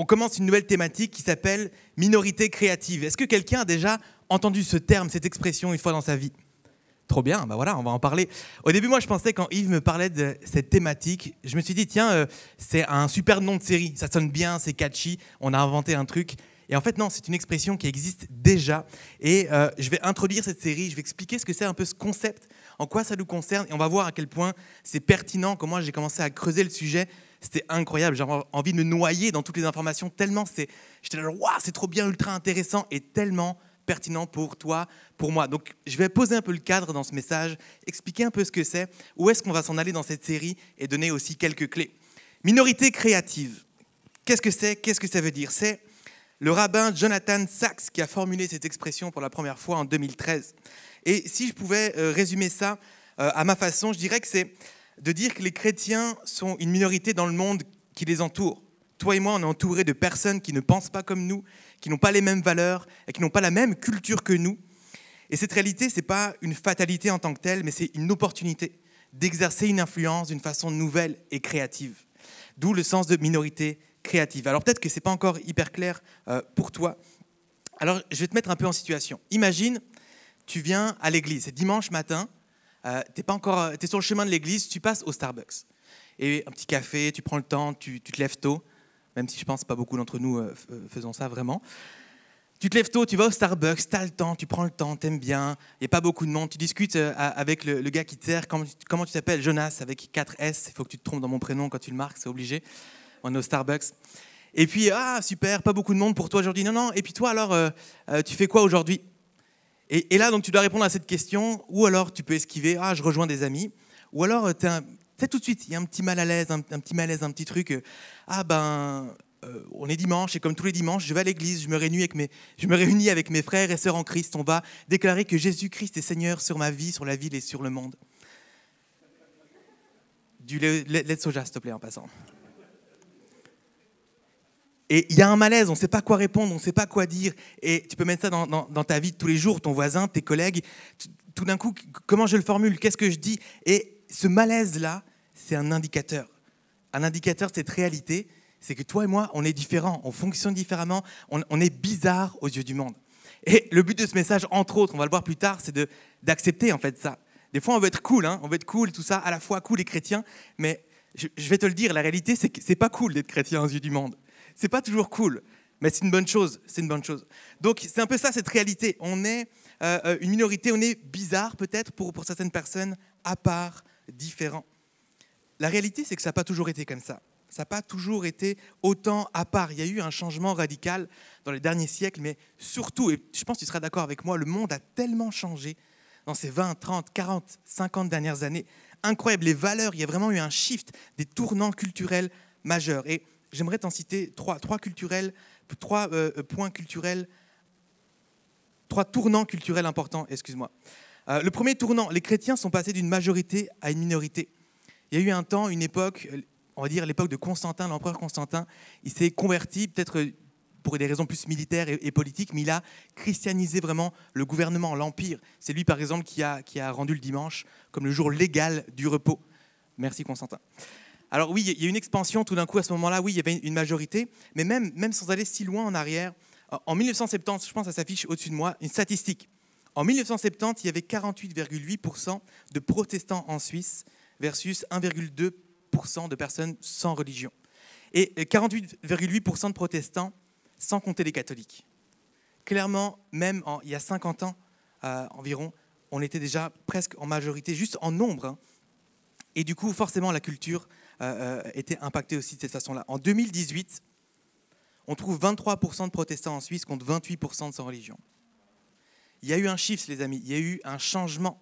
On commence une nouvelle thématique qui s'appelle minorité créative. Est-ce que quelqu'un a déjà entendu ce terme, cette expression une fois dans sa vie? Trop bien, bah voilà, on va en parler. Au début, moi, je pensais quand Yves me parlait de cette thématique, je me suis dit, tiens, euh, c'est un super nom de série, ça sonne bien, c'est catchy, on a inventé un truc. Et en fait, non, c'est une expression qui existe déjà. Et euh, je vais introduire cette série, je vais expliquer ce que c'est un peu ce concept, en quoi ça nous concerne, et on va voir à quel point c'est pertinent, comment j'ai commencé à creuser le sujet. C'était incroyable, j'avais envie de me noyer dans toutes les informations, tellement c'est, j'étais là, waouh, c'est trop bien, ultra intéressant, et tellement pertinent pour toi, pour moi. Donc, je vais poser un peu le cadre dans ce message, expliquer un peu ce que c'est, où est-ce qu'on va s'en aller dans cette série, et donner aussi quelques clés. Minorité créative. Qu'est-ce que c'est? Qu'est-ce que ça veut dire? C'est le rabbin Jonathan Sachs qui a formulé cette expression pour la première fois en 2013. Et si je pouvais euh, résumer ça euh, à ma façon, je dirais que c'est de dire que les chrétiens sont une minorité dans le monde qui les entoure. Toi et moi, on est entourés de personnes qui ne pensent pas comme nous, qui n'ont pas les mêmes valeurs et qui n'ont pas la même culture que nous. Et cette réalité, ce n'est pas une fatalité en tant que telle, mais c'est une opportunité d'exercer une influence d'une façon nouvelle et créative. D'où le sens de minorité créative. Alors peut-être que ce n'est pas encore hyper clair euh, pour toi. Alors je vais te mettre un peu en situation. Imagine, tu viens à l'église, c'est dimanche matin, euh, tu es, pas encore, es sur le chemin de l'église, tu passes au Starbucks. Et un petit café, tu prends le temps, tu, te lèves tôt, même si je pense pas beaucoup d'entre nous euh, faisons ça vraiment. Tu te lèves tôt, tu vas au Starbucks, tu as le temps, tu prends le temps, t'aimes bien, il n'y a pas beaucoup de monde, tu discutes euh, avec le, gars qui te sert, comment, comment tu t'appelles? Jonas avec 4 S, il faut que tu te trompes dans mon prénom quand tu le marques, c'est obligé. On est au Starbucks. Et puis, ah super, pas beaucoup de monde pour toi aujourd'hui. Non, non, et puis toi alors, euh, euh, tu fais quoi aujourd'hui? Et, là, donc tu dois répondre à cette question, ou alors tu peux esquiver, ah je rejoins des amis, ou alors tu es tout de suite, il y a un petit mal à l'aise, un, petit malaise, un petit truc, euh, ah ben euh, on est dimanche et comme tous les dimanches, je vais à l'église, je me réunis avec mes, je me réunis avec mes frères et sœurs en Christ. On va déclarer que Jésus-Christ est Seigneur sur ma vie, sur la ville et sur le monde. Du lait de soja, s'il te plaît, en passant. Et il y a un malaise, on ne sait pas quoi répondre, on ne sait pas quoi dire. Et tu peux mettre ça dans, ta vie de tous les jours, ton voisin, tes collègues. Tout d'un coup, comment je le formule Qu'est-ce que je dis? Et ce malaise-là, c'est un indicateur. Un indicateur, cette réalité, c'est que toi et moi, on est différents, on fonctionne différemment, on, on, est bizarre aux yeux du monde. Et le but de ce message, entre autres, on va le voir plus tard, c'est d'accepter en fait ça. Des fois, on veut être cool, hein, on veut être cool, tout ça, à la fois cool et chrétien, mais je, je vais te le dire, la réalité, c'est que c'est pas cool d'être chrétien aux yeux du monde. C'est pas toujours cool, mais c'est une bonne chose, c'est une bonne chose. Donc c'est un peu ça cette réalité. On est euh, une minorité, on est bizarre peut-être pour, pour certaines personnes, à part, différent. La réalité, c'est que ça n'a pas toujours été comme ça ça n'a pas toujours été autant à part. Il y a eu un changement radical dans les derniers siècles, mais surtout, et je pense que tu seras d'accord avec moi, le monde a tellement changé dans ces 20, 30, 40, 50 dernières années. Incroyable, les valeurs, il y a vraiment eu un shift, des tournants culturels majeurs. Et j'aimerais t'en citer trois, trois, culturels, trois euh, points culturels, trois tournants culturels importants, excuse-moi. Euh, le premier tournant, les chrétiens sont passés d'une majorité à une minorité. Il y a eu un temps, une époque, on va dire l'époque de Constantin, l'empereur Constantin, il s'est converti peut-être pour des raisons plus militaires et, politiques, mais il a christianisé vraiment le gouvernement, l'empire. C'est lui, par exemple, qui a rendu le dimanche comme le jour légal du repos. Merci Constantin. Alors oui, il y a une expansion tout d'un coup à ce moment-là, oui, il y avait une majorité, mais même, sans aller si loin en arrière, en 1970, je pense que ça s'affiche au-dessus de moi, une statistique. En 1970, il y avait 48,8% de protestants en Suisse versus 1,2% de personnes sans religion. Et 48,8% de protestants sans compter les catholiques. Clairement, même il y a 50 ans euh, environ, on était déjà presque en majorité, juste en nombre. Hein. Et du coup, forcément, la culture euh, euh, était impactée aussi de cette façon-là. En 2018, on trouve 23% de protestants en Suisse contre 28% de sans religion. Il y a eu un chiffre, les amis, il y a eu un changement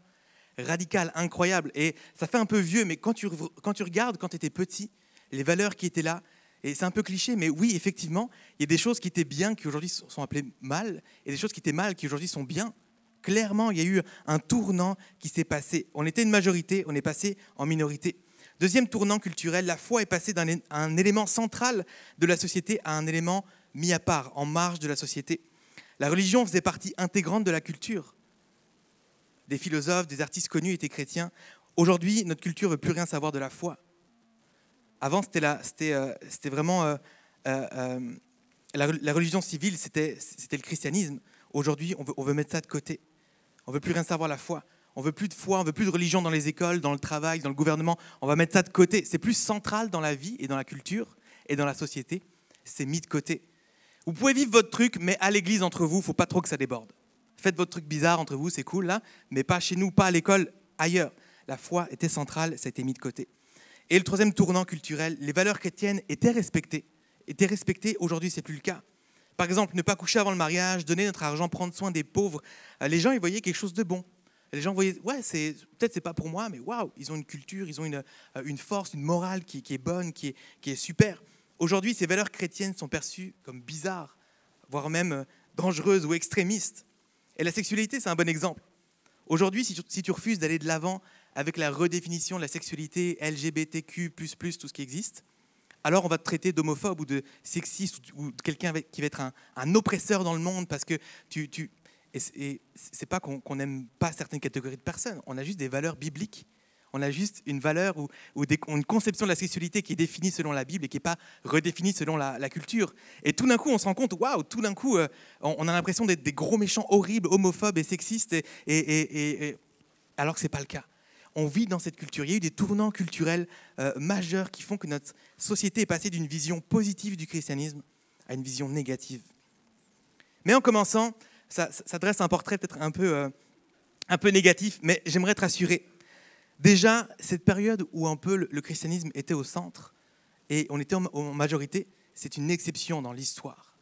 radical, incroyable. Et ça fait un peu vieux, mais quand tu, quand tu regardes, quand tu étais petit, les valeurs qui étaient là, Et c'est un peu cliché, mais oui, effectivement, il y a des choses qui étaient bien qui aujourd'hui sont appelées mal, et des choses qui étaient mal qui aujourd'hui sont bien. Clairement, il y a eu un tournant qui s'est passé. On était une majorité, on est passé en minorité. Deuxième tournant culturel, la foi est passée d'un élément central de la société à un élément mis à part, en marge de la société. La religion faisait partie intégrante de la culture. Des philosophes, des artistes connus étaient chrétiens. Aujourd'hui, notre culture ne veut plus rien savoir de la foi. Avant, c'était euh, vraiment euh, euh, la, religion civile, c'était le christianisme. Aujourd'hui, on veut, on veut mettre ça de côté. On veut plus rien savoir de la foi. On veut plus de foi, on veut plus de religion dans les écoles, dans le travail, dans le gouvernement. On va mettre ça de côté. C'est plus central dans la vie et dans la culture et dans la société. C'est mis de côté. Vous pouvez vivre votre truc, mais à l'église entre vous, faut pas trop que ça déborde. Faites votre truc bizarre entre vous, c'est cool là, mais pas chez nous, pas à l'école, ailleurs. La foi était centrale, ça a été mis de côté. Et le troisième tournant culturel, les valeurs chrétiennes étaient respectées. Étaient respectées, aujourd'hui c'est plus le cas. Par exemple, ne pas coucher avant le mariage, donner notre argent, prendre soin des pauvres. Euh, les gens, ils voyaient quelque chose de bon. Les gens voyaient, ouais, peut-être c'est pas pour moi, mais waouh, ils ont une culture, ils ont une, euh, une force, une morale qui, est bonne, qui est, qui est super. Aujourd'hui, ces valeurs chrétiennes sont perçues comme bizarres, voire même euh, dangereuses ou extrémistes. Et la sexualité, c'est un bon exemple. Aujourd'hui, si, tu refuses d'aller de l'avant avec la redéfinition de la sexualité LGBTQ, tout ce qui existe, alors on va te traiter d'homophobe ou de sexiste ou de quelqu'un qui va être un, oppresseur dans le monde parce que tu. tu et c'est pas qu'on n'aime pas certaines catégories de personnes, on a juste des valeurs bibliques. On a juste une valeur ou, une conception de la sexualité qui est définie selon la Bible et qui n'est pas redéfinie selon la, culture. Et tout d'un coup, on se rend compte, waouh, tout d'un coup, euh, on, a l'impression d'être des gros méchants horribles, homophobes et sexistes, et alors que ce n'est pas le cas on vit dans cette culture. Il y a eu des tournants culturels euh, majeurs qui font que notre société est passée d'une vision positive du christianisme à une vision négative. Mais en commençant, ça, dresse un portrait peut-être un peu, euh, un peu négatif, mais j'aimerais te rassurer. Déjà, cette période où un peu le, christianisme était au centre et on était en majorité, c'est une exception dans l'histoire.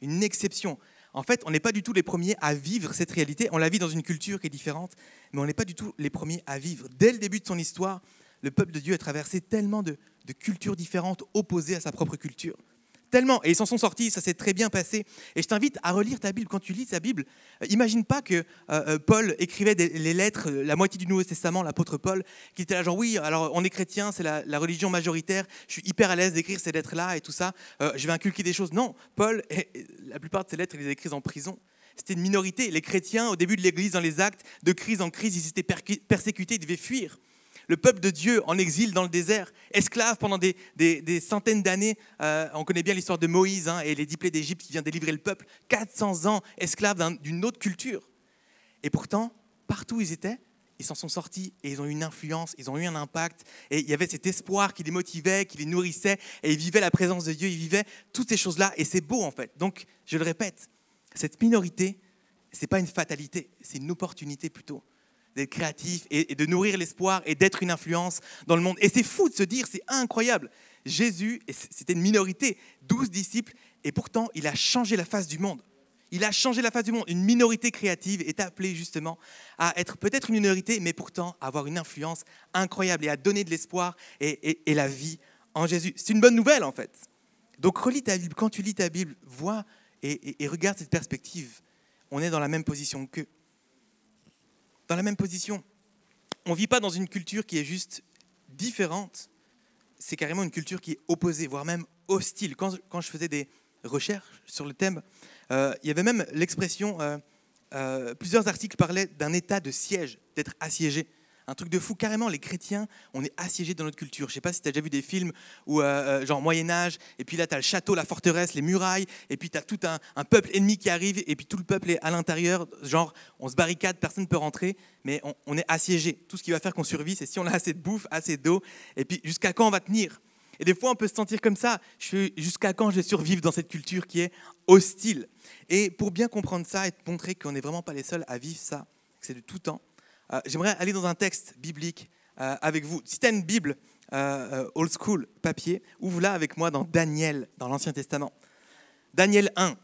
Une exception. En fait, on n'est pas du tout les premiers à vivre cette réalité. On la vit dans une culture qui est différente, mais on n'est pas du tout les premiers à vivre. Dès le début de son histoire, le peuple de Dieu a traversé tellement de cultures différentes opposées à sa propre culture. Et ils s'en sont sortis, ça s'est très bien passé. Et je t'invite à relire ta Bible. Quand tu lis ta Bible, euh, imagine pas que euh, euh, Paul écrivait les lettres, la moitié du Nouveau Testament, l'apôtre Paul, qui était là genre, oui, alors on est chrétien, c'est la, religion majoritaire, je suis hyper à l'aise d'écrire ces lettres-là et tout ça, je vais inculquer des choses. Non, Paul, la plupart de ses lettres, il les a écrites en prison. C'était une minorité. Les chrétiens, au début de l'Église, dans les actes de crise en crise, ils étaient persécutés, ils devaient fuir le peuple de Dieu en exil dans le désert, esclave pendant des, centaines d'années. Euh, on connaît bien l'histoire de Moïse hein, et les dix d'Égypte qui vient délivrer le peuple. 400 ans esclaves d'une autre culture. Et pourtant, partout où ils étaient, ils s'en sont sortis et ils ont eu une influence, ils ont eu un impact. Et il y avait cet espoir qui les motivait, qui les nourrissait. Et ils vivaient la présence de Dieu, ils vivaient toutes ces choses-là. Et c'est beau en fait. Donc, je le répète, cette minorité, ce n'est pas une fatalité, c'est une opportunité plutôt d'être créatif et, de nourrir l'espoir et d'être une influence dans le monde. Et c'est fou de se dire, c'est incroyable. Jésus, c'était une minorité, 12 disciples, et pourtant il a changé la face du monde. Il a changé la face du monde. Une minorité créative est appelée justement à être peut-être une minorité, mais pourtant avoir une influence incroyable et à donner de l'espoir et, la vie en Jésus. C'est une bonne nouvelle en fait. Donc relis ta Bible. Quand tu lis ta Bible, vois et, et regarde cette perspective. On est dans la même position qu'eux dans la même position. On ne vit pas dans une culture qui est juste différente, c'est carrément une culture qui est opposée, voire même hostile. Quand, je faisais des recherches sur le thème, euh, il y avait même l'expression, euh, euh, plusieurs articles parlaient d'un état de siège, d'être assiégé un truc de fou. Carrément, les chrétiens, on est assiégés dans notre culture. Je sais pas si tu as déjà vu des films où, euh, euh, genre Moyen-Âge, et puis là, tu as le château, la forteresse, les murailles, et puis tu as tout un, peuple ennemi qui arrive, et puis tout le peuple est à l'intérieur. Genre, on se barricade, personne ne peut rentrer, mais on, est assiégé. Tout ce qui va faire qu'on survit, c'est si on a assez de bouffe, assez d'eau, et puis jusqu'à quand on va tenir? Et des fois, on peut se sentir comme ça. Jusqu'à quand je vais survivre dans cette culture qui est hostile? Et pour bien comprendre ça et te montrer qu'on n'est vraiment pas les seuls à vivre ça, c'est de tout temps, euh, j'aimerais aller dans un texte biblique euh, avec vous. Si tu as une Bible euh, old school, papier, ouvre-la avec moi dans Daniel, dans l'Ancien Testament. Daniel 1.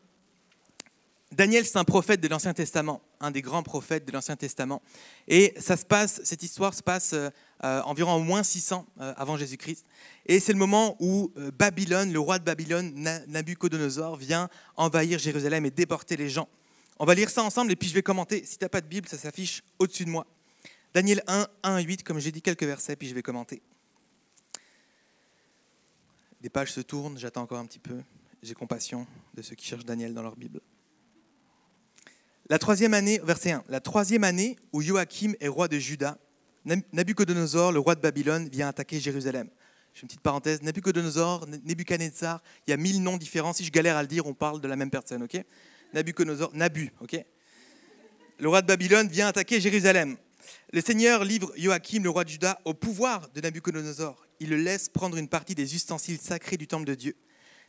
Daniel, c'est un prophète de l'Ancien Testament, un des grands prophètes de l'Ancien Testament. Et ça se passe, cette histoire se passe environ en moins 600 euh, avant Jésus-Christ. Et c'est le moment où Babylone, le roi de Babylone, Nabucodonosor, vient envahir Jérusalem et déporter les gens. On va lire ça ensemble et puis je vais commenter. Si tu n'as pas de Bible, ça s'affiche au-dessus de moi. Daniel 1, 1 8, comme j'ai dit quelques versets, puis je vais commenter. Des pages se tournent, j'attends encore un petit peu. J'ai compassion de ceux qui cherchent Daniel dans leur Bible. La troisième année, verset 1, la troisième année où Joachim est roi de Juda, Nabucodonosor, le roi de Babylone, vient attaquer Jérusalem. Je fais une petite parenthèse, Nabucodonosor, Nebuchadnezzar, il y a mille noms différents. Si je galère à le dire, on parle de la même personne, ok? Nabucodonosor, Nabu, ok? Le roi de Babylone vient attaquer Jérusalem. Le Seigneur livre Joachim, le roi de Juda, au pouvoir de Nabucodonosor. Il le laisse prendre une partie des ustensiles sacrés du temple de Dieu.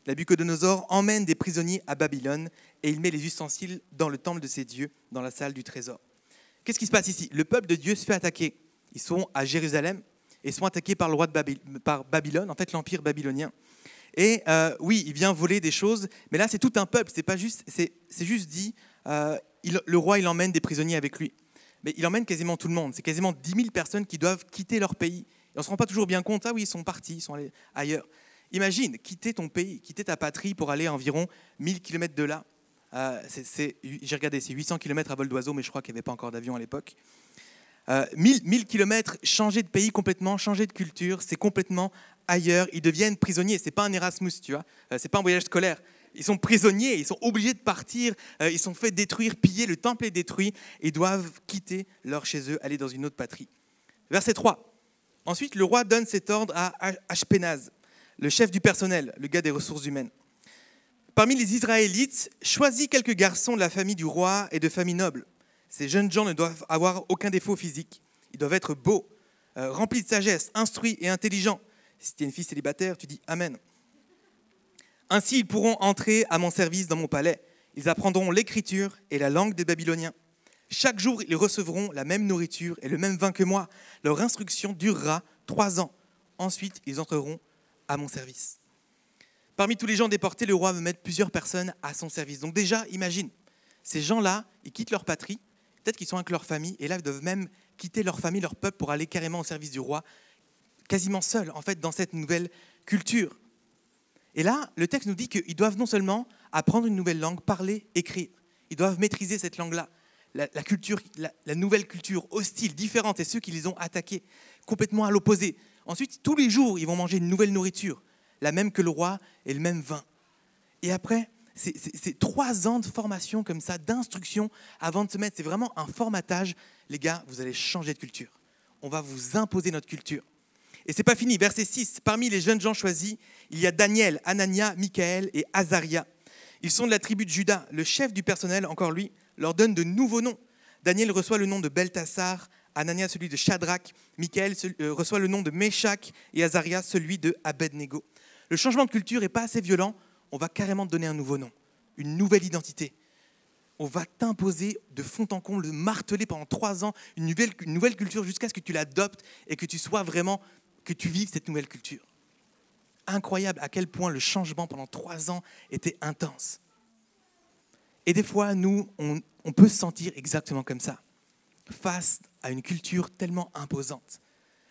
Nabucodonosor emmène des prisonniers à Babylone et il met les ustensiles dans le temple de ses dieux, dans la salle du trésor. Qu'est-ce qui se passe ici? Le peuple de Dieu se fait attaquer. Ils sont à Jérusalem et sont attaqués par le roi de Babylone, en fait l'empire babylonien. Et euh, oui, il vient voler des choses, mais là c'est tout un peuple. C'est pas juste, c'est, juste dit. Euh, le roi il emmène des prisonniers avec lui, mais il emmène quasiment tout le monde. C'est quasiment 10 000 personnes qui doivent quitter leur pays. On ne se rend pas toujours bien compte. Ah oui, ils sont partis, ils sont allés ailleurs. Imagine, quitter ton pays, quitter ta patrie pour aller environ 1000 km de là. Euh, j'ai regardé, c'est 800 km à vol d'oiseau, mais je crois qu'il n'y avait pas encore d'avion à l'époque. 1000, 1000 km, changer de pays complètement, changer de culture, c'est complètement ailleurs. Ils deviennent prisonniers. C'est pas un Erasmus, tu vois. Euh, c'est pas un voyage scolaire. Ils sont prisonniers, ils sont obligés de partir, euh, ils sont fait détruire, piller, le temple est détruit, et doivent quitter leur chez eux, aller dans une autre patrie. Verset 3. Ensuite, le roi donne cet ordre à Ashpenaz, le chef du personnel, le gars des ressources humaines. Parmi les Israélites, choisis quelques garçons de la famille du roi et de famille noble. Ces jeunes gens ne doivent avoir aucun défaut physique. Ils doivent être beaux, euh, remplis de sagesse, instruits et intelligents. Si tu es une fille célibataire, tu dis Amen. Ainsi, ils pourront entrer à mon service dans mon palais. Ils apprendront l'écriture et la langue des Babyloniens. Chaque jour, ils recevront la même nourriture et le même vin que moi. Leur instruction durera trois ans. Ensuite, ils entreront à mon service. Parmi tous les gens déportés, le roi veut mettre plusieurs personnes à son service. Donc déjà, imagine, ces gens-là, ils quittent leur patrie, peut-être qu'ils sont avec leur famille, et là, ils doivent même quitter leur famille, leur peuple, pour aller carrément au service du roi, quasiment seuls, en fait, dans cette nouvelle culture. Et là, le texte nous dit qu'ils doivent non seulement apprendre une nouvelle langue, parler, écrire, ils doivent maîtriser cette langue-là. La, culture, la, nouvelle culture hostile, différente, et ceux qui les ont attaqués, complètement à l'opposé. Ensuite, tous les jours, ils vont manger une nouvelle nourriture, la même que le roi et le même vin. Et après, c'est trois ans de formation comme ça, d'instruction avant de se mettre. C'est vraiment un formatage. Les gars, vous allez changer de culture. On va vous imposer notre culture. Et c'est pas fini. Verset 6. Parmi les jeunes gens choisis, il y a Daniel, Anania, Michael et Azaria. Ils sont de la tribu de Juda. Le chef du personnel, encore lui, leur donne de nouveaux noms. Daniel reçoit le nom de Beltassar, Anania celui de Shadrach, Michael euh, reçoit le nom de Meshach et Azaria celui de Abednego. Le changement de culture n'est pas assez violent, on va carrément te donner un nouveau nom, une nouvelle identité. On va t'imposer de fond en comble, de marteler pendant trois ans une nouvelle culture jusqu'à ce que tu l'adoptes et que tu sois vraiment, que tu vives cette nouvelle culture. Incroyable à quel point le changement pendant trois ans était intense. Et des fois, nous, on, on peut se sentir exactement comme ça, face à une culture tellement imposante.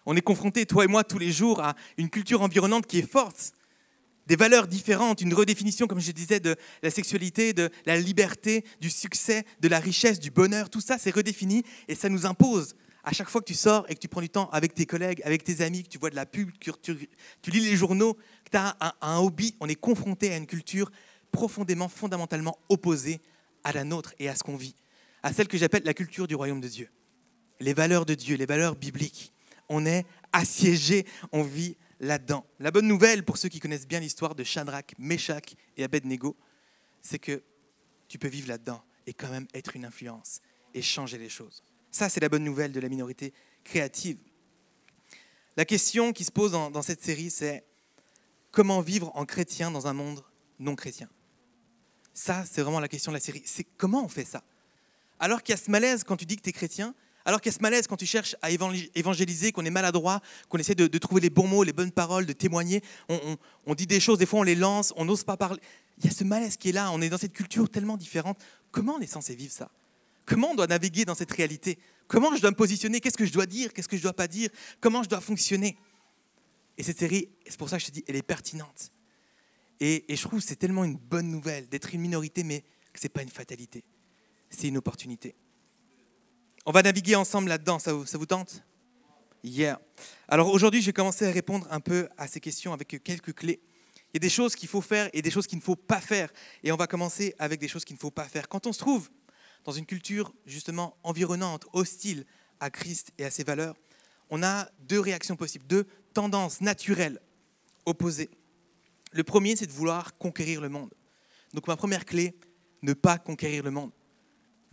On est confronté, toi et moi, tous les jours à une culture environnante qui est forte, des valeurs différentes, une redéfinition, comme je disais, de la sexualité, de la liberté, du succès, de la richesse, du bonheur. Tout ça, c'est redéfini et ça nous impose. À chaque fois que tu sors et que tu prends du temps avec tes collègues, avec tes amis, que tu vois de la pub, que tu, lis les journaux, que tu as un, un hobby, on est confronté à une culture profondément, fondamentalement opposée à la nôtre et à ce qu'on vit, à celle que j'appelle la culture du royaume de Dieu les valeurs de Dieu, les valeurs bibliques. On est assiégé, on vit là-dedans. La bonne nouvelle pour ceux qui connaissent bien l'histoire de Shadrach, Meshach et Abednego, c'est que tu peux vivre là-dedans et quand même être une influence et changer les choses. Ça, c'est la bonne nouvelle de la minorité créative. La question qui se pose dans, cette série, c'est comment vivre en chrétien dans un monde non chrétien? Ça, c'est vraiment la question de la série. C'est comment on fait ça? Alors qu'il y a ce malaise quand tu dis que tu es chrétien, alors qu'il y a ce malaise quand tu cherches à évangéliser, qu'on est maladroit, qu'on essaie de, trouver les bons mots, les bonnes paroles, de témoigner, on, dit des choses, des fois on les lance, on n'ose pas parler. Il y a ce malaise qui est là, on est dans cette culture tellement différente. Comment on est censé vivre ça? Comment on doit naviguer dans cette réalité? Comment je dois me positionner? Qu'est-ce que je dois dire? Qu'est-ce que je dois pas dire? Comment je dois fonctionner? Et cette série, c'est pour ça que je te dis, elle est pertinente. Et, je trouve que c'est tellement une bonne nouvelle d'être une minorité, mais que ce n'est pas une fatalité. C'est une opportunité. On va naviguer ensemble là-dedans, ça vous, tente? Yeah. Alors aujourd'hui, je vais commencer à répondre un peu à ces questions avec quelques clés. Il y a des choses qu'il faut faire et des choses qu'il ne faut pas faire. Et on va commencer avec des choses qu'il ne faut pas faire. Quand on se trouve dans une culture justement environnante, hostile à Christ et à ses valeurs, on a deux réactions possibles, deux tendances naturelles opposées. Le premier, c'est de vouloir conquérir le monde. Donc ma première clé, ne pas conquérir le monde.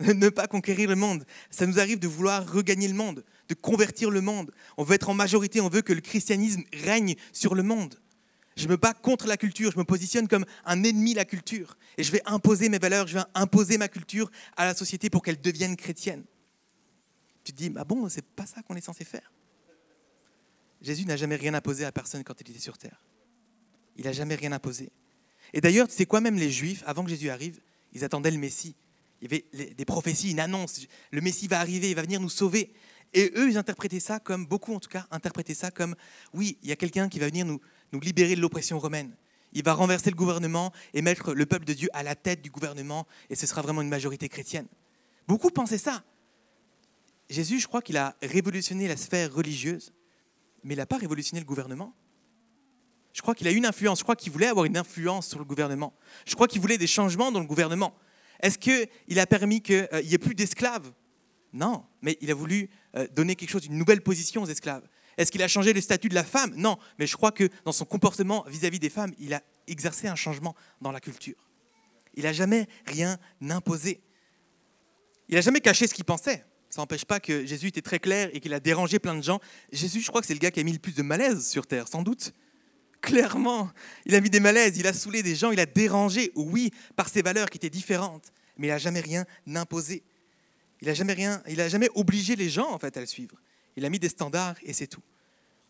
ne pas conquérir le monde. Ça nous arrive de vouloir regagner le monde, de convertir le monde. On veut être en majorité, on veut que le christianisme règne sur le monde. Je me bats contre la culture, je me positionne comme un ennemi de la culture. Et je vais imposer mes valeurs, je vais imposer ma culture à la société pour qu'elle devienne chrétienne. Tu te dis, ah bon, c'est pas ça qu'on est censé faire? Jésus n'a jamais rien imposé à personne quand il était sur terre. Il n'a jamais rien imposé. Et d'ailleurs, tu sais quoi, même les Juifs, avant que Jésus arrive, ils attendaient le Messie. Il y avait des prophéties, une annonce. Le Messie va arriver, il va venir nous sauver. Et eux, ils interprétaient ça comme, beaucoup en tout cas, interprétaient ça comme, oui, il y a quelqu'un qui va venir nous, nous libérer de l'oppression romaine. Il va renverser le gouvernement et mettre le peuple de Dieu à la tête du gouvernement, et ce sera vraiment une majorité chrétienne. Beaucoup pensaient ça. Jésus, je crois qu'il a révolutionné la sphère religieuse, mais il n'a pas révolutionné le gouvernement. Je crois qu'il a une influence. Je crois qu'il voulait avoir une influence sur le gouvernement. Je crois qu'il voulait des changements dans le gouvernement. Est-ce qu'il a permis qu'il euh, n'y ait plus d'esclaves? Non, mais il a voulu euh, donner quelque chose, une nouvelle position aux esclaves. Est-ce qu'il a changé le statut de la femme? Non, mais je crois que dans son comportement vis-à-vis des femmes, il a exercé un changement dans la culture. Il n'a jamais rien imposé. Il n'a jamais caché ce qu'il pensait. Ça n'empêche pas que Jésus était très clair et qu'il a dérangé plein de gens. Jésus, je crois que c'est le gars qui a mis le plus de malaise sur terre, sans doute. Clairement, il a mis des malaises, il a saoulé des gens, il a dérangé, oui, par ses valeurs qui étaient différentes, mais il n'a jamais rien imposé. Il n'a jamais rien, il a jamais obligé les gens en fait à le suivre. Il a mis des standards et c'est tout.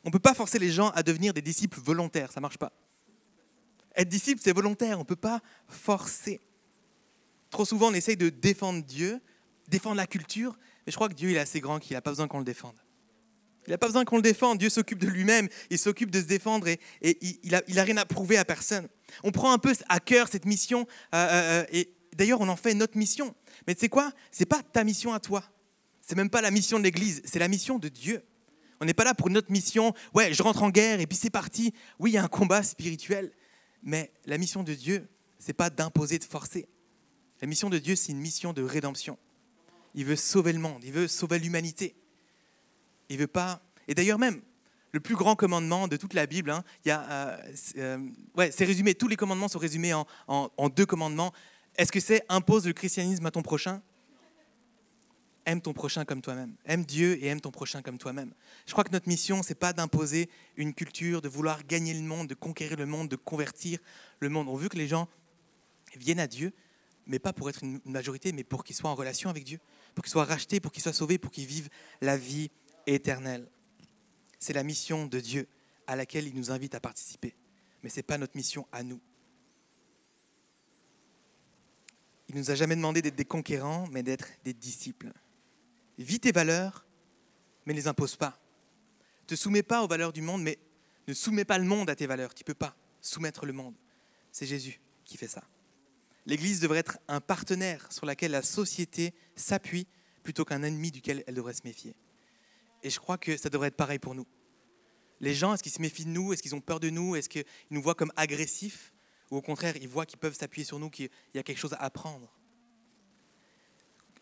On ne peut pas forcer les gens à devenir des disciples volontaires, ça marche pas. Être disciple, c'est volontaire, on ne peut pas forcer. Trop souvent, on essaye de défendre Dieu, défendre la culture, mais je crois que Dieu il est assez grand qu'il n'a pas besoin qu'on le défende. Il n'a pas besoin qu'on le défende. Dieu s'occupe de lui-même. Il s'occupe de se défendre et, il n'a a rien à prouver à personne. On prend un peu à cœur cette mission euh, euh, euh, et d'ailleurs on en fait notre mission. Mais tu sais quoi? C'est pas ta mission à toi. C'est même pas la mission de l'Église. C'est la mission de Dieu. On n'est pas là pour notre mission. Ouais, je rentre en guerre et puis c'est parti. Oui, il y a un combat spirituel, mais la mission de Dieu, c'est pas d'imposer, de forcer. La mission de Dieu, c'est une mission de rédemption. Il veut sauver le monde. Il veut sauver l'humanité. Il veut pas. Et d'ailleurs même, le plus grand commandement de toute la Bible, hein, il y euh, euh, ouais, résumé. Tous les commandements sont résumés en, en, deux commandements. Est-ce que c'est impose le christianisme à ton prochain? Aime ton prochain comme toi-même. Aime Dieu et aime ton prochain comme toi-même. Je crois que notre mission, c'est pas d'imposer une culture, de vouloir gagner le monde, de conquérir le monde, de convertir le monde. On veut que les gens viennent à Dieu, mais pas pour être une majorité, mais pour qu'ils soient en relation avec Dieu, pour qu'ils soient rachetés, pour qu'ils soient sauvés, pour qu'ils vivent la vie éternel. C'est la mission de Dieu à laquelle il nous invite à participer. Mais ce n'est pas notre mission à nous. Il ne nous a jamais demandé d'être des conquérants, mais d'être des disciples. Vis tes valeurs, mais ne les impose pas. Ne te soumets pas aux valeurs du monde, mais ne soumets pas le monde à tes valeurs. Tu ne peux pas soumettre le monde. C'est Jésus qui fait ça. L'Église devrait être un partenaire sur lequel la société s'appuie plutôt qu'un ennemi duquel elle devrait se méfier. Et je crois que ça devrait être pareil pour nous. Les gens, est-ce qu'ils se méfient de nous? Est-ce qu'ils ont peur de nous? Est-ce qu'ils nous voient comme agressifs? Ou au contraire, ils voient qu'ils peuvent s'appuyer sur nous, qu'il y a quelque chose à apprendre?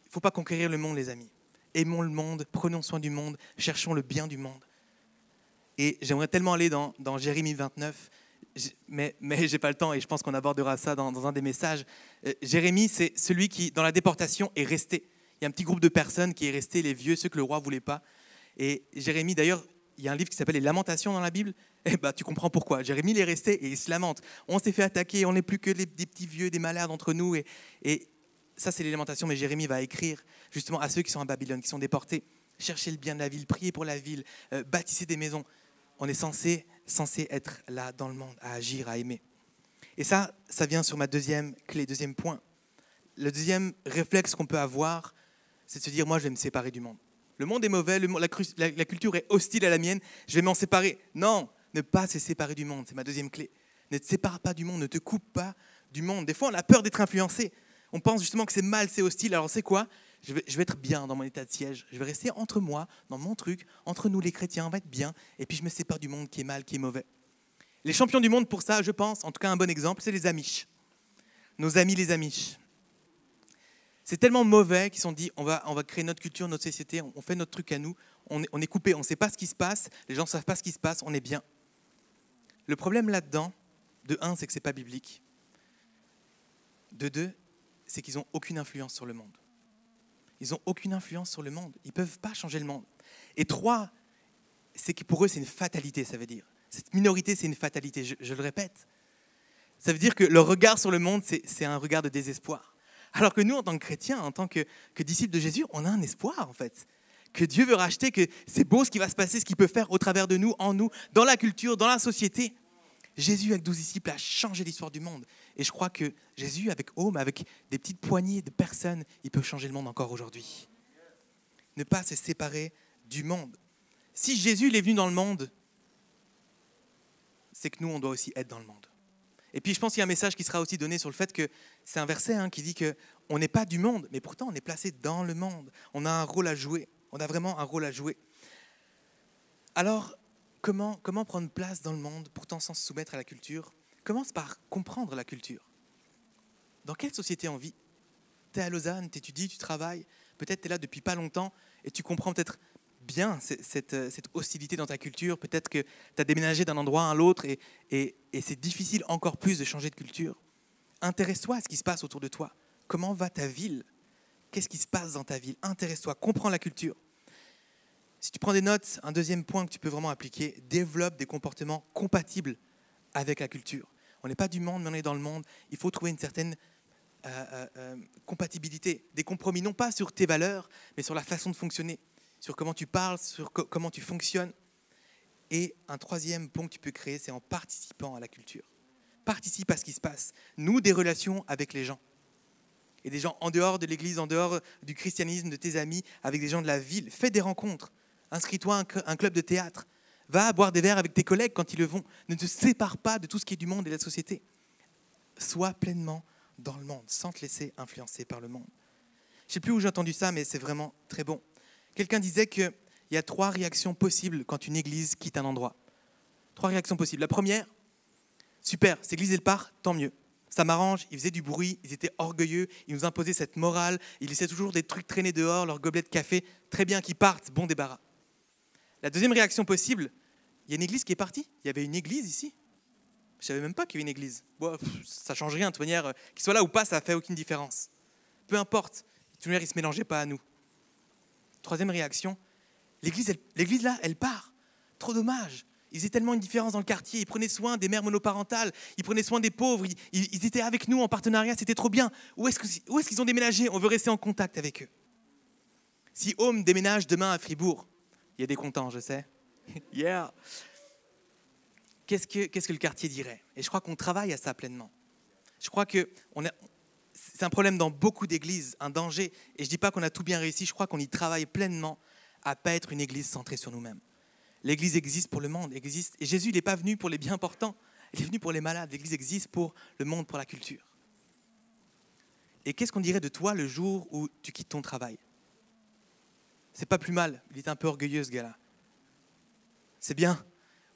Il ne faut pas conquérir le monde, les amis. Aimons le monde, prenons soin du monde, cherchons le bien du monde. Et j'aimerais tellement aller dans, Jérémie 29, mais, mais je n'ai pas le temps et je pense qu'on abordera ça dans, dans un des messages. Euh, Jérémie, c'est celui qui, dans la déportation, est resté. Il y a un petit groupe de personnes qui est resté, les vieux, ceux que le roi voulait pas. Et Jérémie, d'ailleurs, il y a un livre qui s'appelle Les Lamentations dans la Bible. Eh ben, tu comprends pourquoi. Jérémie, il est resté et il se lamente. On s'est fait attaquer, on n'est plus que des petits vieux, des malades entre nous. Et ça, c'est les lamentations, mais Jérémie va écrire justement à ceux qui sont à Babylone, qui sont déportés. Cherchez le bien de la ville, priez pour la ville, euh, bâtissez des maisons. On est censé, censé être là dans le monde, à agir, à aimer. Et ça, ça vient sur ma deuxième clé, deuxième point. Le deuxième réflexe qu'on peut avoir c'est de se dire, moi, je vais me séparer du monde. Le monde est mauvais, la, culture est hostile à la mienne, je vais m'en séparer. Non, ne pas se séparer du monde, c'est ma deuxième clé. Ne te sépare pas du monde, ne te coupe pas du monde. Des fois, on a peur d'être influencé. On pense justement que c'est mal, c'est hostile. Alors, c'est quoi? Je vais, être bien dans mon état de siège. Je vais rester entre moi, dans mon truc, entre nous les chrétiens, on va être bien. Et puis, je me sépare du monde qui est mal, qui est mauvais. Les champions du monde pour ça, je pense, en tout cas un bon exemple, c'est les Amish. Nos amis les Amish. C'est tellement mauvais qu'ils sont dit on va, on va créer notre culture, notre société, on fait notre truc à nous, on est, on est coupé, on ne sait pas ce qui se passe, les gens ne savent pas ce qui se passe, on est bien. Le problème là-dedans, de un, c'est que ce n'est pas biblique. De deux, c'est qu'ils n'ont aucune influence sur le monde. Ils n'ont aucune influence sur le monde. Ils ne peuvent pas changer le monde. Et trois, c'est que pour eux, c'est une fatalité, ça veut dire. Cette minorité, c'est une fatalité, je, le répète. Ça veut dire que leur regard sur le monde, c'est un regard de désespoir. Alors que nous, en tant que chrétiens, en tant que, disciples de Jésus, on a un espoir en fait. Que Dieu veut racheter, que c'est beau ce qui va se passer, ce qu'il peut faire au travers de nous, en nous, dans la culture, dans la société. Jésus, avec douze disciples, a changé l'histoire du monde. Et je crois que Jésus, avec Homme, avec des petites poignées de personnes, il peut changer le monde encore aujourd'hui. Ne pas se séparer du monde. Si Jésus est venu dans le monde, c'est que nous, on doit aussi être dans le monde. Et puis je pense qu'il y a un message qui sera aussi donné sur le fait que c'est un verset hein, qui dit que on n'est pas du monde, mais pourtant on est placé dans le monde. On a un rôle à jouer. On a vraiment un rôle à jouer. Alors, comment, comment prendre place dans le monde, pourtant sans se soumettre à la culture? Commence par comprendre la culture. Dans quelle société on vit? Tu es à Lausanne, tu étudies, tu travailles, peut-être tu es là depuis pas longtemps et tu comprends peut-être bien cette, euh, cette, hostilité dans ta culture. Peut-être que tu as déménagé d'un endroit à l'autre et c'est difficile encore plus de changer de culture. Intéresse-toi à ce qui se passe autour de toi. Comment va ta ville? Qu'est-ce qui se passe dans ta ville? Intéresse-toi, comprends la culture. Si tu prends des notes, un deuxième point que tu peux vraiment appliquer, développe des comportements compatibles avec la culture. On n'est pas du monde, mais on est dans le monde. Il faut trouver une certaine euh, euh, euh compatibilité, des compromis, non pas sur tes valeurs, mais sur la façon de fonctionner sur comment tu parles, sur comment tu fonctionnes. Et un troisième point que tu peux créer, c'est en participant à la culture. Participe à ce qui se passe. Nous, des relations avec les gens. Et des gens en dehors de l'Église, en dehors du christianisme, de tes amis, avec des gens de la ville. Fais des rencontres. Inscris-toi à un club de théâtre. Va boire des verres avec tes collègues quand ils le vont. Ne te sépare pas de tout ce qui est du monde et de la société. Sois pleinement dans le monde, sans te laisser influencer par le monde. Je ne sais plus où j'ai entendu ça, mais c'est vraiment très bon. Quelqu'un disait qu'il y a trois réactions possibles quand une église quitte un endroit. Trois réactions possibles. La première, super, cette église elle part, tant mieux. Ça m'arrange, ils faisaient du bruit, ils étaient orgueilleux, ils nous imposaient cette morale, ils laissaient toujours des trucs traîner dehors, leur gobelet de café, très bien qu'ils partent, bon débarras. La deuxième réaction possible, il y a une église qui est partie. Il y avait une église ici. Je savais même pas qu'il y avait une église. Bon, ça change rien, de toute manière, qu'ils soient là ou pas, ça fait aucune différence. Peu importe, de toute manière, ne se mélangeaient pas à nous. Troisième réaction, l'église, l'église là, elle part. Trop dommage. Ils étaient tellement une différence dans le quartier. Ils prenaient soin des mères monoparentales. Ils prenaient soin des pauvres. Ils, étaient avec nous en partenariat. C'était trop bien. Où est-ce, qu'ils ont déménagé? On veut rester en contact avec eux. Si Home déménage demain à Fribourg, il y a des contents, je sais. yeah. Qu'est-ce que, le quartier dirait? Et je crois qu'on travaille à ça pleinement. Je crois que c'est un problème dans beaucoup d'églises, un danger. Et je ne dis pas qu'on a tout bien réussi, je crois qu'on y travaille pleinement à pas être une église centrée sur nous-mêmes. L'église existe pour le monde, existe. Et Jésus n'est pas venu pour les bien portants, il est venu pour les malades. L'église existe pour le monde, pour la culture. Et qu'est-ce qu'on dirait de toi le jour où tu quittes ton travail? C'est pas plus mal. Il est un peu orgueilleux ce gars-là. C'est bien.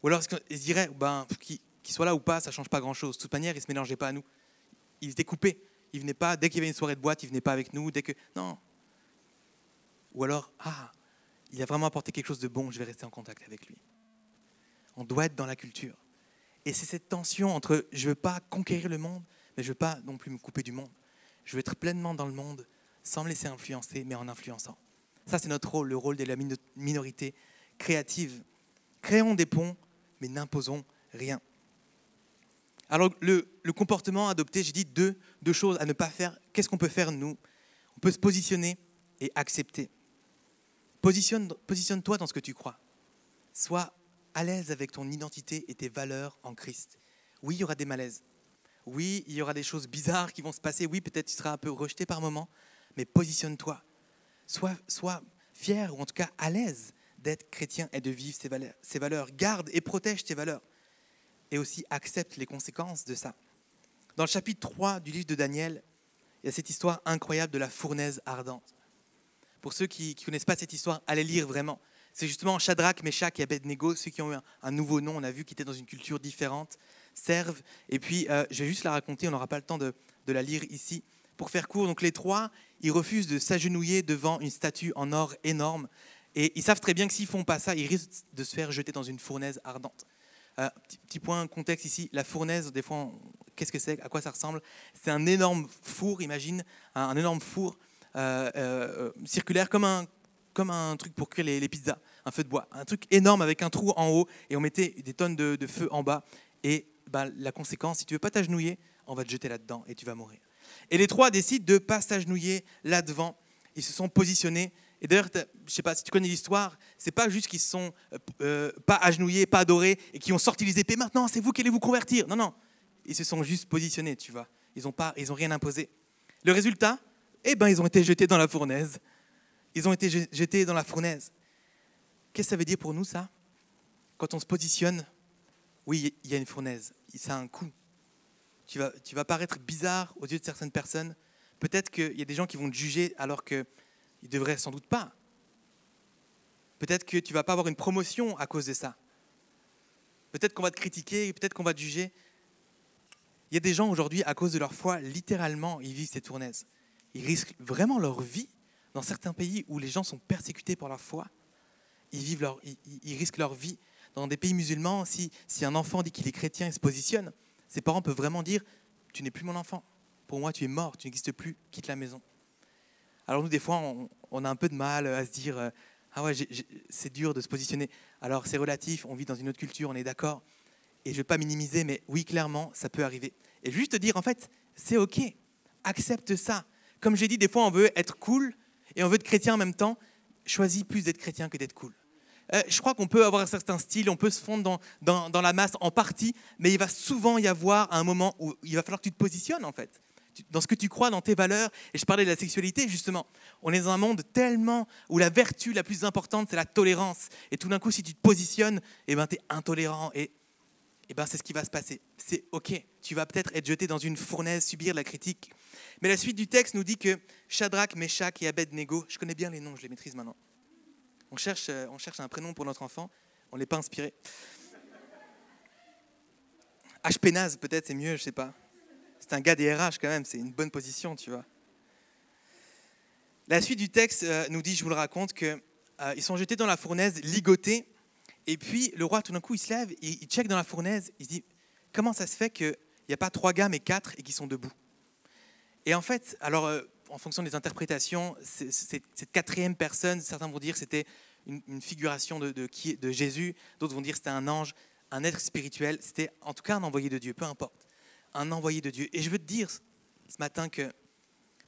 Ou alors il se dirait, ben, qu'il soit là ou pas, ça change pas grand-chose. De toute manière, il se mélangeait pas à nous. Il était coupé il venait pas, dès qu'il y avait une soirée de boîte, il venait pas avec nous, dès que... Non. Ou alors, ah, il a vraiment apporté quelque chose de bon, je vais rester en contact avec lui. On doit être dans la culture. Et c'est cette tension entre je ne veux pas conquérir le monde, mais je ne veux pas non plus me couper du monde. Je veux être pleinement dans le monde, sans me laisser influencer, mais en influençant. Ça, c'est notre rôle, le rôle de la minorité créative. Créons des ponts, mais n'imposons rien. Alors le, comportement adopté, j'ai dit deux, deux choses à ne pas faire. Qu'est-ce qu'on peut faire nous? On peut se positionner et accepter. Positionne, positionne-toi dans ce que tu crois. Sois à l'aise avec ton identité et tes valeurs en Christ. Oui, il y aura des malaises. Oui, il y aura des choses bizarres qui vont se passer. Oui, peut-être tu seras un peu rejeté par moment, mais positionne-toi. sois, sois fier ou en tout cas à l'aise d'être chrétien et de vivre ses valeurs, ses valeurs. Garde et protège tes valeurs. Et aussi accepte les conséquences de ça. Dans le chapitre 3 du livre de Daniel, il y a cette histoire incroyable de la fournaise ardente. Pour ceux qui ne connaissent pas cette histoire, allez lire vraiment. C'est justement Shadrach, Meshach et Abednego, ceux qui ont eu un, nouveau nom, on a vu, qu'ils étaient dans une culture différente, servent. Et puis, euh, je vais juste la raconter, on n'aura pas le temps de, de, la lire ici. Pour faire court, donc les trois, ils refusent de s'agenouiller devant une statue en or énorme. Et ils savent très bien que s'ils font pas ça, ils risquent de se faire jeter dans une fournaise ardente. Euh, petit, point contexte ici, la fournaise, des fois, qu'est-ce que c'est À quoi ça ressemble? C'est un énorme four, imagine, un, énorme four euh, euh, circulaire comme un, comme un truc pour cuire les, pizzas, un feu de bois, un truc énorme avec un trou en haut et on mettait des tonnes de, feu en bas. Et bah, la conséquence, si tu veux pas t'agenouiller, on va te jeter là-dedans et tu vas mourir. Et les trois décident de pas s'agenouiller là-devant. Ils se sont positionnés. Et d'ailleurs, je sais pas si tu connais l'histoire, c'est pas juste qu'ils sont euh, euh, pas agenouillés, pas adorés et qui ont sorti les épées. Maintenant, c'est vous qui allez vous convertir. Non, non, ils se sont juste positionnés, tu vois. Ils n'ont pas, ils rien imposé. Le résultat, eh ben, ils ont été jetés dans la fournaise. Ils ont été jetés dans la fournaise. Qu'est-ce que ça veut dire pour nous, ça? Quand on se positionne, oui, il y a une fournaise. Ça a un coût. Tu vas, tu vas paraître bizarre aux yeux de certaines personnes. Peut-être qu'il y a des gens qui vont te juger alors qu'ils ne devraient sans doute pas. Peut-être que tu vas pas avoir une promotion à cause de ça. Peut-être qu'on va te critiquer, peut-être qu'on va te juger. Il y a des gens aujourd'hui, à cause de leur foi, littéralement, ils vivent cette fournaise. Ils risquent vraiment leur vie dans certains pays où les gens sont persécutés pour leur foi, ils, vivent leur, ils, risquent leur vie. Dans des pays musulmans, si, si un enfant dit qu'il est chrétien et se positionne, ses parents peuvent vraiment dire Tu n'es plus mon enfant. Pour moi, tu es mort, tu n'existes plus, quitte la maison. Alors nous, des fois, on, a un peu de mal à se dire euh, Ah ouais, c'est dur de se positionner. Alors c'est relatif, on vit dans une autre culture, on est d'accord. Et je ne vais pas minimiser, mais oui, clairement, ça peut arriver. Et juste dire, en fait, c'est OK, accepte ça. Comme j'ai dit, des fois, on veut être cool, et on veut être chrétien en même temps, choisis plus d'être chrétien que d'être cool. Euh, je crois qu'on peut avoir un certain style, on peut se fondre dans, dans, dans, la masse en partie, mais il va souvent y avoir un moment où il va falloir que tu te positionnes en fait, dans ce que tu crois, dans tes valeurs. Et je parlais de la sexualité justement. On est dans un monde tellement où la vertu la plus importante, c'est la tolérance. Et tout d'un coup, si tu te positionnes, eh ben, tu es intolérant. Et eh ben, c'est ce qui va se passer. C'est OK. Tu vas peut-être être jeté dans une fournaise, subir la critique. Mais la suite du texte nous dit que Shadrach, Meshach et Abednego, je connais bien les noms, je les maîtrise maintenant. On cherche, euh, on cherche un prénom pour notre enfant, on ne l'est pas inspiré. Ashpenaz, peut-être, c'est mieux, je sais pas. C'est un gars des RH quand même, c'est une bonne position, tu vois. La suite du texte euh, nous dit, je vous le raconte, qu'ils euh, sont jetés dans la fournaise, ligotés, et puis le roi, tout d'un coup, il se lève, il, il check dans la fournaise, il se dit, comment ça se fait qu'il n'y a pas trois gars, mais quatre, et qui sont debout? Et en fait, alors, euh, en fonction des interprétations, cette quatrième personne, certains vont dire c'était une, figuration de, de, Jésus, d'autres vont dire c'était un ange, un être spirituel, c'était en tout cas un envoyé de Dieu, peu importe, un envoyé de Dieu. Et je veux te dire ce matin que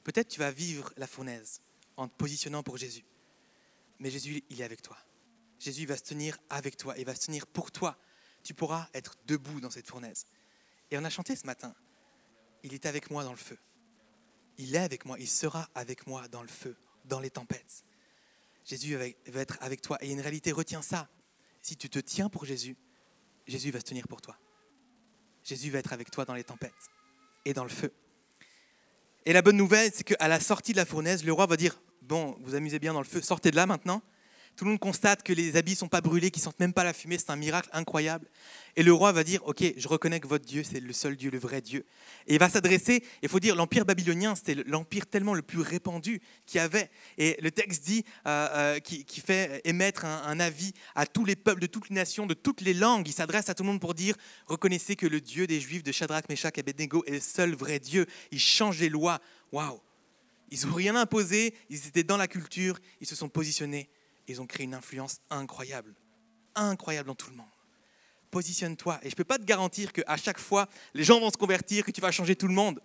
peut-être tu vas vivre la fournaise en te positionnant pour Jésus, mais Jésus, il est avec toi. Jésus va se tenir avec toi, il va se tenir pour toi. Tu pourras être debout dans cette fournaise. Et on a chanté ce matin, il est avec moi dans le feu. Il est avec moi, il sera avec moi dans le feu, dans les tempêtes. Jésus va être avec toi. Et une réalité, retiens ça. Si tu te tiens pour Jésus, Jésus va se tenir pour toi. Jésus va être avec toi dans les tempêtes et dans le feu. Et la bonne nouvelle, c'est qu'à la sortie de la fournaise, le roi va dire, bon, vous amusez bien dans le feu, sortez de là maintenant. Tout le monde constate que les habits ne sont pas brûlés, qu'ils sentent même pas la fumée. C'est un miracle incroyable. Et le roi va dire Ok, je reconnais que votre Dieu, c'est le seul Dieu, le vrai Dieu. Et il va s'adresser, il faut dire, l'empire babylonien, c'était l'empire tellement le plus répandu qu'il y avait. Et le texte dit, euh, euh, qui, fait émettre un, avis à tous les peuples, de toutes les nations, de toutes les langues. Il s'adresse à tout le monde pour dire Reconnaissez que le Dieu des Juifs, de Shadrach, Meshach et Abednego, est le seul vrai Dieu. Il change les lois. Waouh Ils n'ont rien imposé, ils étaient dans la culture, ils se sont positionnés ils ont créé une influence incroyable, incroyable dans tout le monde. Positionne-toi. Et je ne peux pas te garantir qu'à chaque fois, les gens vont se convertir, que tu vas changer tout le monde.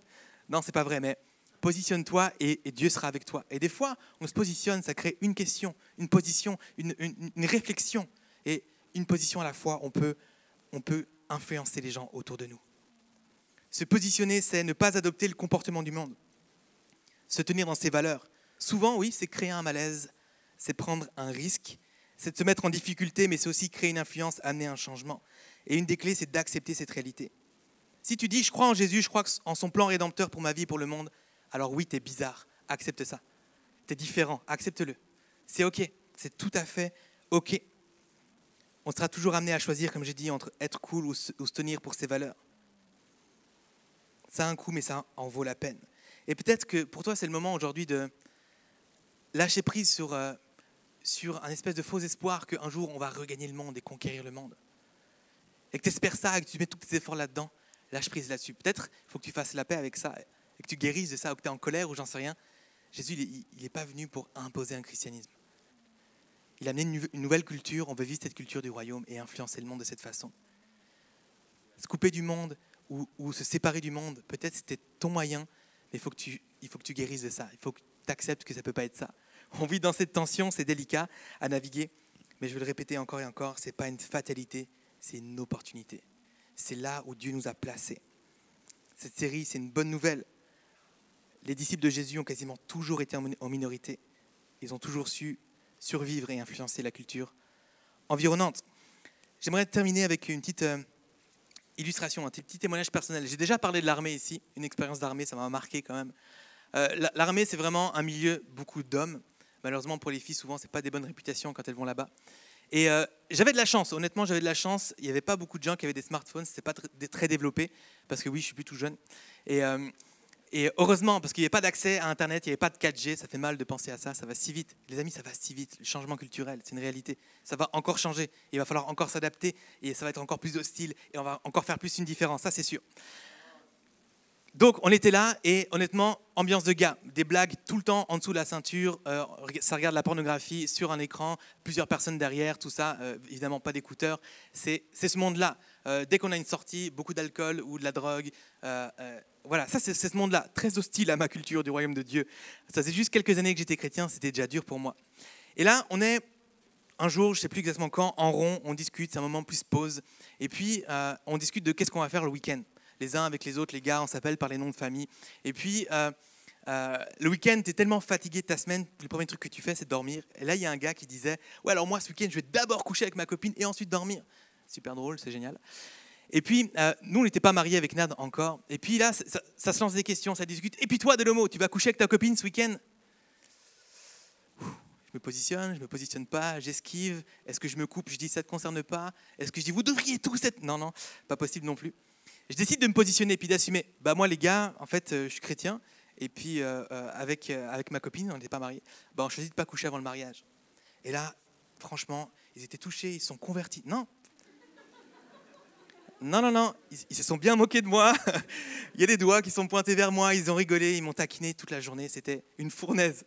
Non, c'est pas vrai, mais positionne-toi et, Dieu sera avec toi. Et des fois, on se positionne, ça crée une question, une position, une, réflexion. Et une position à la fois, on peut, on peut influencer les gens autour de nous. Se positionner, c'est ne pas adopter le comportement du monde. Se tenir dans ses valeurs. Souvent, oui, c'est créer un malaise, c'est prendre un risque, c'est de se mettre en difficulté, mais c'est aussi créer une influence, amener un changement. Et une des clés, c'est d'accepter cette réalité. Si tu dis, je crois en Jésus, je crois en son plan rédempteur pour ma vie et pour le monde, alors oui, tu es bizarre, accepte ça. Tu es différent, accepte-le. C'est OK, c'est tout à fait OK. On sera toujours amené à choisir, comme j'ai dit, entre être cool ou se, tenir pour ses valeurs. Ça a un coût, mais ça en vaut la peine. Et peut-être que pour toi, c'est le moment aujourd'hui de lâcher prise sur, euh, sur un espèce de faux espoir qu'un jour, on va regagner le monde et conquérir le monde. Et que tu espères ça et que tu mets tous tes efforts là-dedans, lâche prise là-dessus. Peut-être il faut que tu fasses la paix avec ça et que tu guérisses de ça ou que tu es en colère ou j'en sais rien. Jésus, il n'est pas venu pour imposer un christianisme. Il a amené une nouvelle culture, on veut vivre cette culture du royaume et influencer le monde de cette façon. Se couper du monde ou, se séparer du monde, peut-être c'était ton moyen, mais faut, que tu, il faut que tu guérisses de ça. Il faut que tu acceptes que ça ne peut pas être ça. On vit dans cette tension, c'est délicat à naviguer, mais je veux le répéter encore et encore, ce n'est pas une fatalité, c'est une opportunité. C'est là où Dieu nous a placés. Cette série, c'est une bonne nouvelle. Les disciples de Jésus ont quasiment toujours été en minorité. Ils ont toujours su survivre et influencer la culture environnante. J'aimerais terminer avec une petite euh, illustration, un petit témoignage personnel. J'ai déjà parlé de l'armée ici, une expérience d'armée, ça m'a marqué quand même. Euh, l'armée, c'est vraiment un milieu beaucoup d'hommes. Malheureusement, pour les filles, souvent, c'est pas des bonnes réputations quand elles vont là-bas. Et euh, j'avais de la chance, honnêtement, j'avais de la chance. Il n'y avait pas beaucoup de gens qui avaient des smartphones, c'était pas très développé, parce que oui, je suis plus tout jeune. Et et heureusement, parce qu'il n'y avait pas d'accès à Internet, il n'y avait pas de 4G, ça fait mal de penser à ça, ça va si vite. Les amis, ça va si vite. Le changement culturel, c'est une réalité. Ça va encore changer. Il va falloir encore s'adapter et ça va être encore plus hostile et on va encore faire plus une différence, ça c'est sûr. Donc on était là et honnêtement, ambiance de gars, des blagues tout le temps en dessous de la ceinture, euh, ça regarde la pornographie sur un écran, plusieurs personnes derrière, tout ça, euh, évidemment pas d'écouteurs, c'est ce monde-là. Euh, dès qu'on a une sortie, beaucoup d'alcool ou de la drogue, voilà, ça c'est ce monde-là, très hostile à ma culture du royaume de Dieu. Ça c'est juste quelques années que j'étais chrétien, c'était déjà dur pour moi. Et là, on est un jour, je sais plus exactement quand, en rond, on discute, c'est un moment plus pause, et puis on discute de qu'est-ce qu'on va faire le week-end les uns avec les autres, les gars, on s'appelle par les noms de famille. Et puis, euh, euh, le week-end, tu es tellement fatigué de ta semaine, le premier truc que tu fais, c'est dormir. Et là, il y a un gars qui disait Ouais, alors moi, ce week-end, je vais d'abord coucher avec ma copine et ensuite dormir. Super drôle, c'est génial. Et puis, euh, nous, on n'était pas mariés avec Nad encore. Et puis là, ça, se lance des questions, ça discute. Et puis toi, Delomo, tu vas coucher avec ta copine ce week-end? Je me positionne, je me positionne pas, j'esquive. Est-ce que je me coupe? Je dis ça te concerne pas. Est-ce que je dis vous devriez tous être Non, non, pas possible non plus je décide de me positionner puis d'assumer. Bah moi les gars, en fait, euh, je suis chrétien et puis euh, euh, avec avec ma copine, on n'était pas mariés. Bah on choisit de pas coucher avant le mariage. Et là, franchement, ils étaient touchés, ils sont convertis. Non. Non, non, non, ils, se sont bien moqués de moi. Il y a des doigts qui sont pointés vers moi, ils ont rigolé, ils m'ont taquiné toute la journée. C'était une fournaise.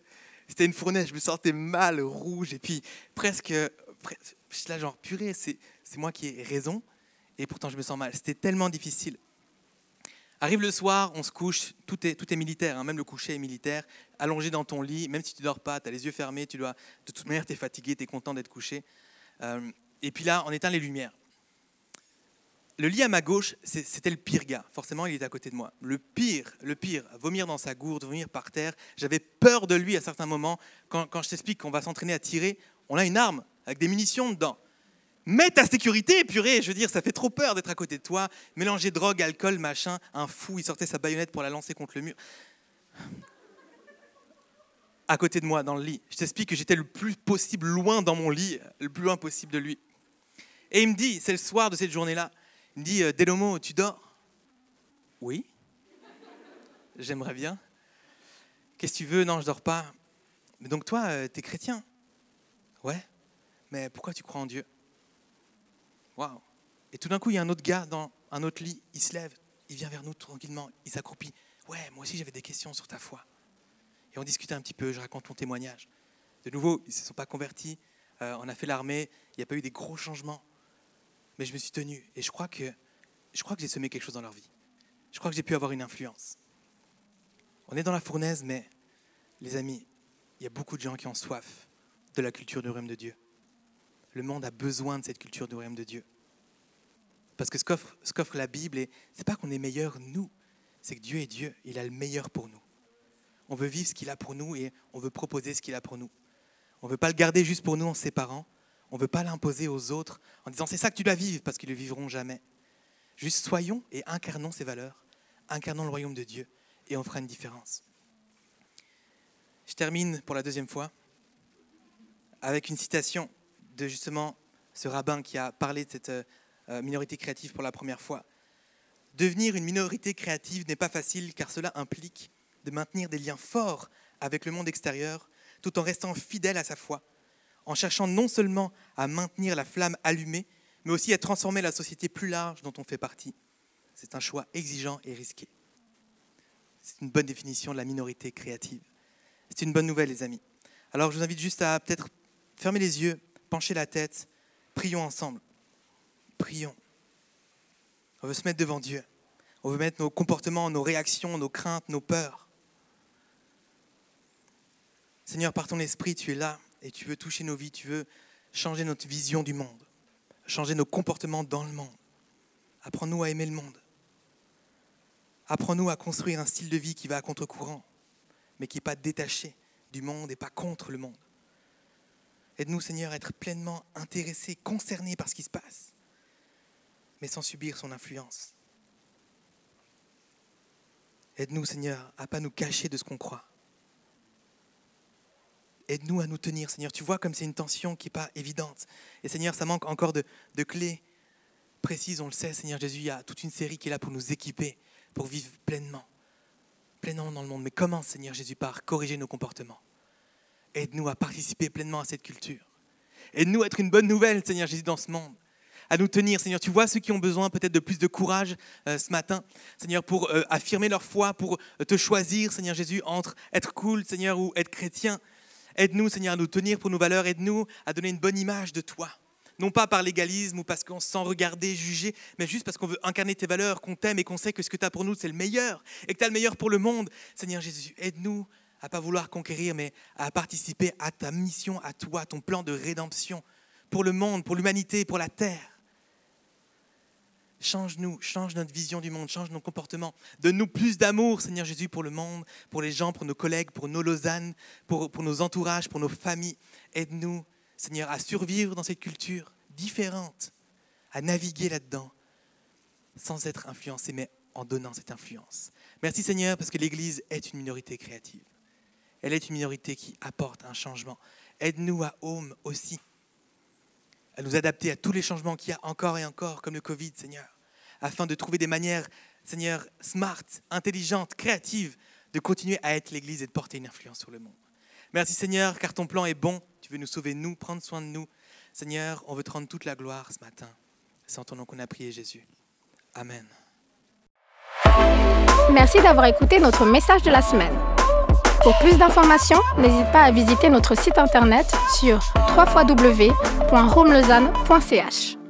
C'était une fournaise, je me sentais mal, rouge, et puis presque, presque là genre, purée, c'est moi qui ai raison et pourtant je me sens mal. C'était tellement difficile. Arrive le soir, on se couche, tout est, tout est militaire, hein, même le coucher est militaire, allongé dans ton lit, même si tu dors pas, tu as les yeux fermés, tu dois, de toute manière tu es fatigué, tu es content d'être couché. Euh, et puis là, on éteint les lumières. Le lit à ma gauche, c'était le pire gars. Forcément, il était à côté de moi. Le pire, le pire, vomir dans sa gourde, vomir par terre. J'avais peur de lui à certains moments. Quand, quand je t'explique qu'on va s'entraîner à tirer, on a une arme avec des munitions dedans. Mets ta sécurité, purée, je veux dire, ça fait trop peur d'être à côté de toi. Mélanger drogue, alcool, machin, un fou, il sortait sa baïonnette pour la lancer contre le mur. À côté de moi, dans le lit. Je t'explique que j'étais le plus possible loin dans mon lit, le plus loin possible de lui. Et il me dit, c'est le soir de cette journée-là, il me dit, euh, Delomo, tu dors? Oui. J'aimerais bien. Qu'est-ce que tu veux? Non, je dors pas. Mais donc toi, euh, tu es chrétien? Ouais. Mais pourquoi tu crois en Dieu? Waouh Et tout d'un coup, il y a un autre gars dans un autre lit, il se lève, il vient vers nous tranquillement, il s'accroupit. Ouais, moi aussi j'avais des questions sur ta foi. Et on discute un petit peu, je raconte mon témoignage. De nouveau, ils ne se sont pas convertis, euh, on a fait l'armée, il n'y a pas eu des gros changements. Mais je me suis tenu et je crois que, je crois que j'ai semé quelque chose dans leur vie. Je crois que j'ai pu avoir une influence. On est dans la fournaise, mais les amis, il y a beaucoup de gens qui ont soif de la culture du royaume de Dieu le monde a besoin de cette culture du royaume de Dieu. Parce que ce qu'offre, la Bible, ce n'est pas qu'on est meilleur nous, c'est que Dieu est Dieu, il a le meilleur pour nous. on veut vivre ce qu'il a pour nous et on veut proposer ce qu'il a pour nous. On ne veut pas le garder juste pour nous en séparant. On ne veut pas l'imposer aux autres en disant c'est ça que tu dois vivre parce qu'ils ne le vivront jamais. Juste soyons et incarnons ces valeurs, incarnons le royaume de Dieu et on fera une différence. Je termine pour la deuxième fois avec une citation de justement ce rabbin qui a parlé de cette euh, minorité créative pour la première fois. Devenir une minorité créative n'est pas facile car cela implique de maintenir des liens forts avec le monde extérieur tout en restant fidèle à sa foi, en cherchant non seulement à maintenir la flamme allumée, mais aussi à transformer la société plus large dont on fait partie. C'est un choix exigeant et risqué. C'est une bonne définition de la minorité créative. C'est une bonne nouvelle, les amis. Alors je vous invite juste à peut-être fermer les yeux, pencher la tête, prions ensemble. Prions. On veut se mettre devant Dieu. On veut mettre nos comportements, nos réactions, nos craintes, nos peurs. Seigneur, par ton esprit, tu es là et tu veux toucher nos vies, tu veux changer notre vision du monde, changer nos comportements dans le monde. Apprends-nous à aimer le monde. Apprends-nous à construire un style de vie qui va à contre-courant, mais qui n'est pas détaché du monde et pas contre le monde. Aide-nous, Seigneur, à être pleinement intéressés, concernés par ce qui se passe, mais sans subir son influence. Aide-nous, Seigneur, à ne pas nous cacher de ce qu'on croit. Aide-nous à nous tenir, Seigneur. Tu vois comme c'est une tension qui n'est pas évidente. Et Seigneur, ça manque encore de, clés précises, on le sait, Seigneur Jésus. Il y a toute une série qui est là pour nous équiper, pour vivre pleinement, pleinement dans le monde. Mais comment, Seigneur Jésus, par corriger nos comportements Aide-nous à participer pleinement à cette culture. Aide-nous à être une bonne nouvelle, Seigneur Jésus, dans ce monde. À nous tenir, Seigneur. Tu vois ceux qui ont besoin peut-être de plus de courage euh, ce matin, Seigneur, pour euh, affirmer leur foi, pour euh, te choisir, Seigneur Jésus, entre être cool, Seigneur, ou être chrétien. Aide-nous, Seigneur, à nous tenir pour nos valeurs. Aide-nous à donner une bonne image de toi. Non pas par l'égalisme ou parce qu'on se sent regarder, jugé, mais juste parce qu'on veut incarner tes valeurs, qu'on t'aime et qu'on sait que ce que tu as pour nous, c'est le meilleur et que tu as le meilleur pour le monde. Seigneur Jésus, aide-nous à pas vouloir conquérir, mais à participer à ta mission, à toi, ton plan de rédemption pour le monde, pour l'humanité, pour la terre. Change-nous, change notre vision du monde, change nos comportements. Donne-nous plus d'amour, Seigneur Jésus, pour le monde, pour les gens, pour nos collègues, pour nos Lausanne, pour, pour nos entourages, pour nos familles. Aide-nous, Seigneur, à survivre dans cette culture différente, à naviguer là-dedans, sans être influencé, mais en donnant cette influence. Merci Seigneur, parce que l'Église est une minorité créative. Elle est une minorité qui apporte un changement. Aide-nous à Home aussi, à nous adapter à tous les changements qu'il y a encore et encore, comme le Covid, Seigneur, afin de trouver des manières, Seigneur, smart, intelligentes, créatives, de continuer à être l'Église et de porter une influence sur le monde. Merci Seigneur, car ton plan est bon. Tu veux nous sauver, nous, prendre soin de nous. Seigneur, on veut te rendre toute la gloire ce matin. C'est en ton nom qu'on a prié, Jésus. Amen. Merci d'avoir écouté notre message de la semaine. Pour plus d'informations, n'hésite pas à visiter notre site internet sur www.romelausanne.ch.